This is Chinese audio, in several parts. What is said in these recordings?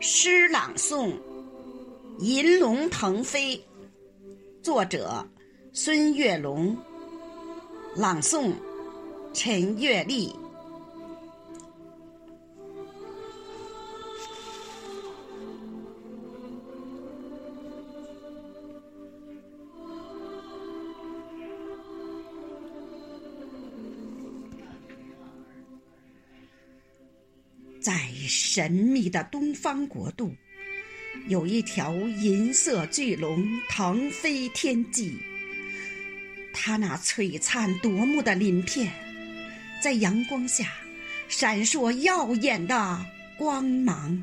诗朗诵《银龙腾飞》，作者孙月龙，朗诵陈月丽。在神秘的东方国度，有一条银色巨龙腾飞天际。它那璀璨夺目的鳞片，在阳光下闪烁耀眼的光芒，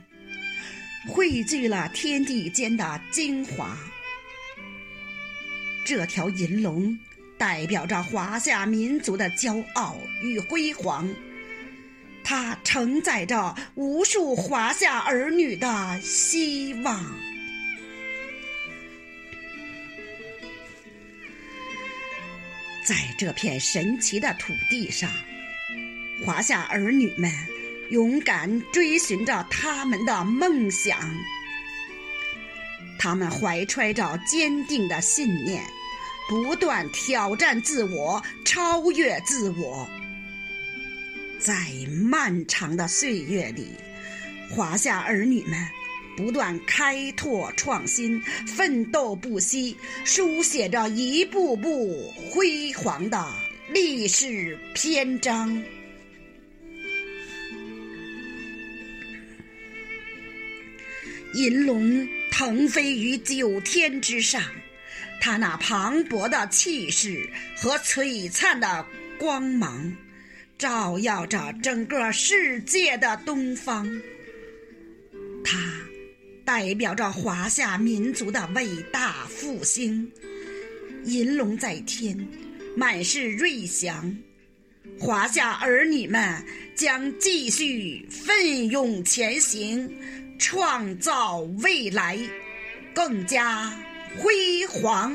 汇聚了天地间的精华。这条银龙代表着华夏民族的骄傲与辉煌。它承载着无数华夏儿女的希望，在这片神奇的土地上，华夏儿女们勇敢追寻着他们的梦想，他们怀揣着坚定的信念，不断挑战自我，超越自我。在漫长的岁月里，华夏儿女们不断开拓创新，奋斗不息，书写着一步步辉煌的历史篇章。银龙腾飞于九天之上，它那磅礴的气势和璀璨的光芒。照耀着整个世界的东方，它代表着华夏民族的伟大复兴。银龙在天，满是瑞祥。华夏儿女们将继续奋勇前行，创造未来，更加辉煌。